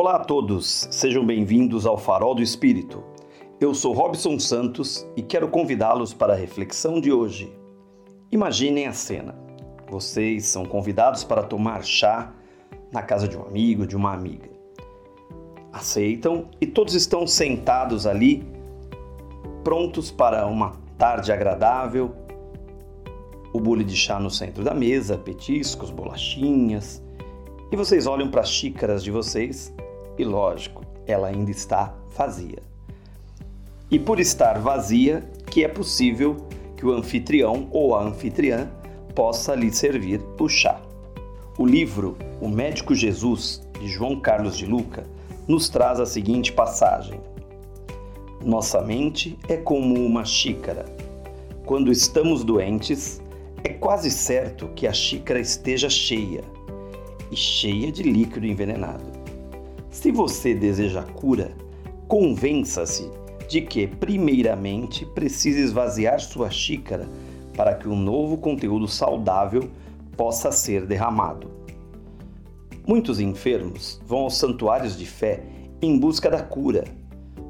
Olá a todos, sejam bem-vindos ao Farol do Espírito. Eu sou Robson Santos e quero convidá-los para a reflexão de hoje. Imaginem a cena. Vocês são convidados para tomar chá na casa de um amigo, de uma amiga. Aceitam e todos estão sentados ali, prontos para uma tarde agradável. O bule de chá no centro da mesa, petiscos, bolachinhas. E vocês olham para as xícaras de vocês e, lógico, ela ainda está vazia. E por estar vazia, que é possível que o anfitrião ou a anfitriã possa lhe servir o chá. O livro O Médico Jesus, de João Carlos de Luca, nos traz a seguinte passagem: Nossa mente é como uma xícara. Quando estamos doentes, é quase certo que a xícara esteja cheia e cheia de líquido envenenado. Se você deseja cura, convença-se de que, primeiramente, precisa esvaziar sua xícara para que um novo conteúdo saudável possa ser derramado. Muitos enfermos vão aos santuários de fé em busca da cura,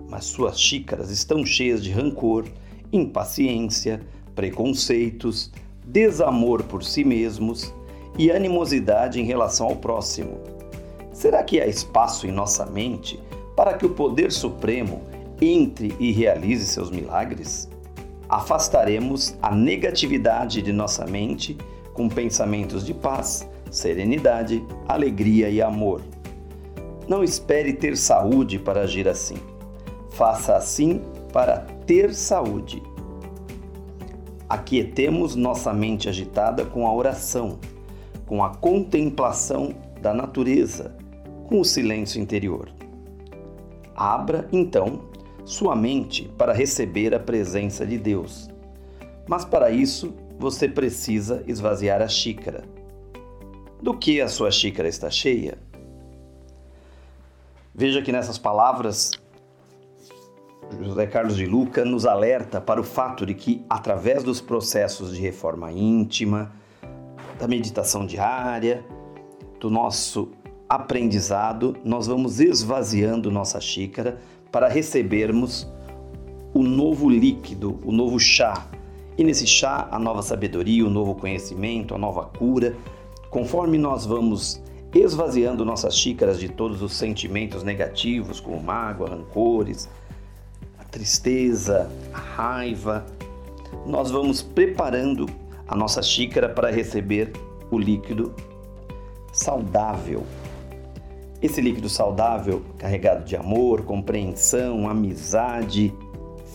mas suas xícaras estão cheias de rancor, impaciência, preconceitos, desamor por si mesmos e animosidade em relação ao próximo. Será que há espaço em nossa mente para que o poder supremo entre e realize seus milagres? Afastaremos a negatividade de nossa mente com pensamentos de paz, serenidade, alegria e amor. Não espere ter saúde para agir assim. Faça assim para ter saúde. Aquietemos nossa mente agitada com a oração, com a contemplação da natureza com o silêncio interior. Abra, então, sua mente para receber a presença de Deus. Mas para isso, você precisa esvaziar a xícara. Do que a sua xícara está cheia? Veja que nessas palavras, José Carlos de Luca nos alerta para o fato de que, através dos processos de reforma íntima, da meditação diária, do nosso aprendizado, nós vamos esvaziando nossa xícara para recebermos o novo líquido, o novo chá. E nesse chá, a nova sabedoria, o novo conhecimento, a nova cura. Conforme nós vamos esvaziando nossas xícaras de todos os sentimentos negativos, como mágoa, rancores, a tristeza, a raiva, nós vamos preparando a nossa xícara para receber o líquido saudável, esse líquido saudável, carregado de amor, compreensão, amizade,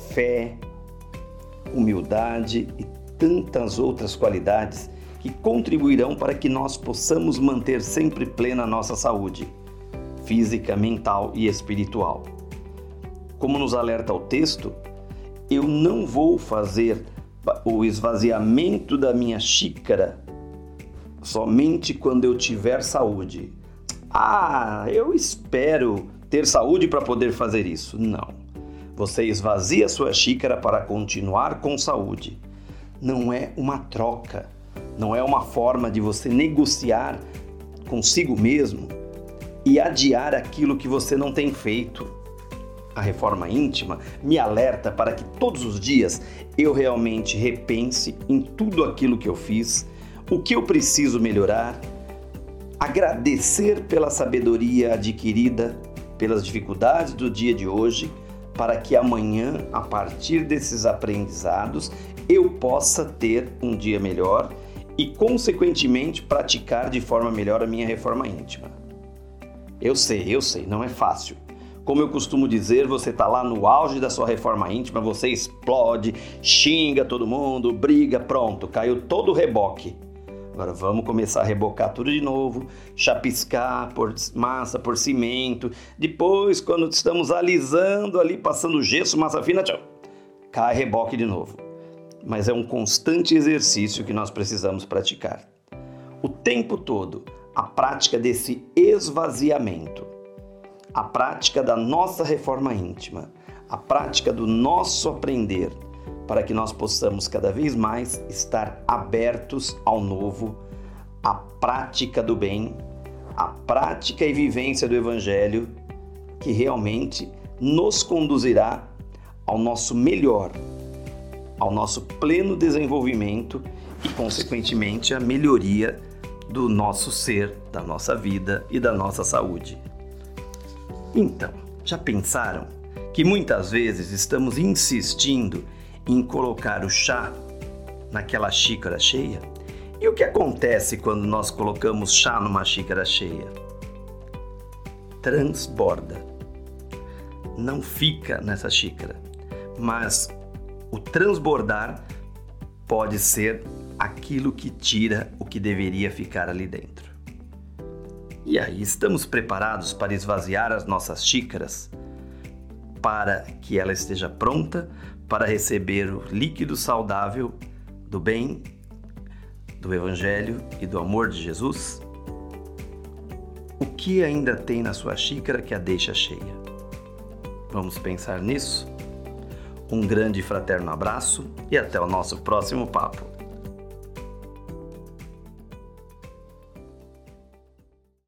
fé, humildade e tantas outras qualidades que contribuirão para que nós possamos manter sempre plena a nossa saúde física, mental e espiritual. Como nos alerta o texto, eu não vou fazer o esvaziamento da minha xícara somente quando eu tiver saúde ah, eu espero ter saúde para poder fazer isso. Não. Você esvazia sua xícara para continuar com saúde. Não é uma troca, não é uma forma de você negociar consigo mesmo e adiar aquilo que você não tem feito. A reforma íntima me alerta para que todos os dias eu realmente repense em tudo aquilo que eu fiz, o que eu preciso melhorar agradecer pela sabedoria adquirida, pelas dificuldades do dia de hoje, para que amanhã, a partir desses aprendizados, eu possa ter um dia melhor e, consequentemente, praticar de forma melhor a minha reforma íntima. Eu sei, eu sei, não é fácil. Como eu costumo dizer, você está lá no auge da sua reforma íntima, você explode, xinga todo mundo, briga, pronto, caiu todo o reboque. Agora vamos começar a rebocar tudo de novo, chapiscar por massa, por cimento. Depois, quando estamos alisando ali, passando gesso, massa fina, tchau, cai reboque de novo. Mas é um constante exercício que nós precisamos praticar. O tempo todo, a prática desse esvaziamento, a prática da nossa reforma íntima, a prática do nosso aprender para que nós possamos cada vez mais estar abertos ao novo, à prática do bem, à prática e vivência do Evangelho que realmente nos conduzirá ao nosso melhor, ao nosso pleno desenvolvimento e, consequentemente, a melhoria do nosso ser, da nossa vida e da nossa saúde. Então, já pensaram que muitas vezes estamos insistindo em colocar o chá naquela xícara cheia? E o que acontece quando nós colocamos chá numa xícara cheia? Transborda. Não fica nessa xícara, mas o transbordar pode ser aquilo que tira o que deveria ficar ali dentro. E aí, estamos preparados para esvaziar as nossas xícaras para que ela esteja pronta para receber o líquido saudável do bem, do Evangelho e do amor de Jesus? O que ainda tem na sua xícara que a deixa cheia? Vamos pensar nisso? Um grande e fraterno abraço e até o nosso próximo papo.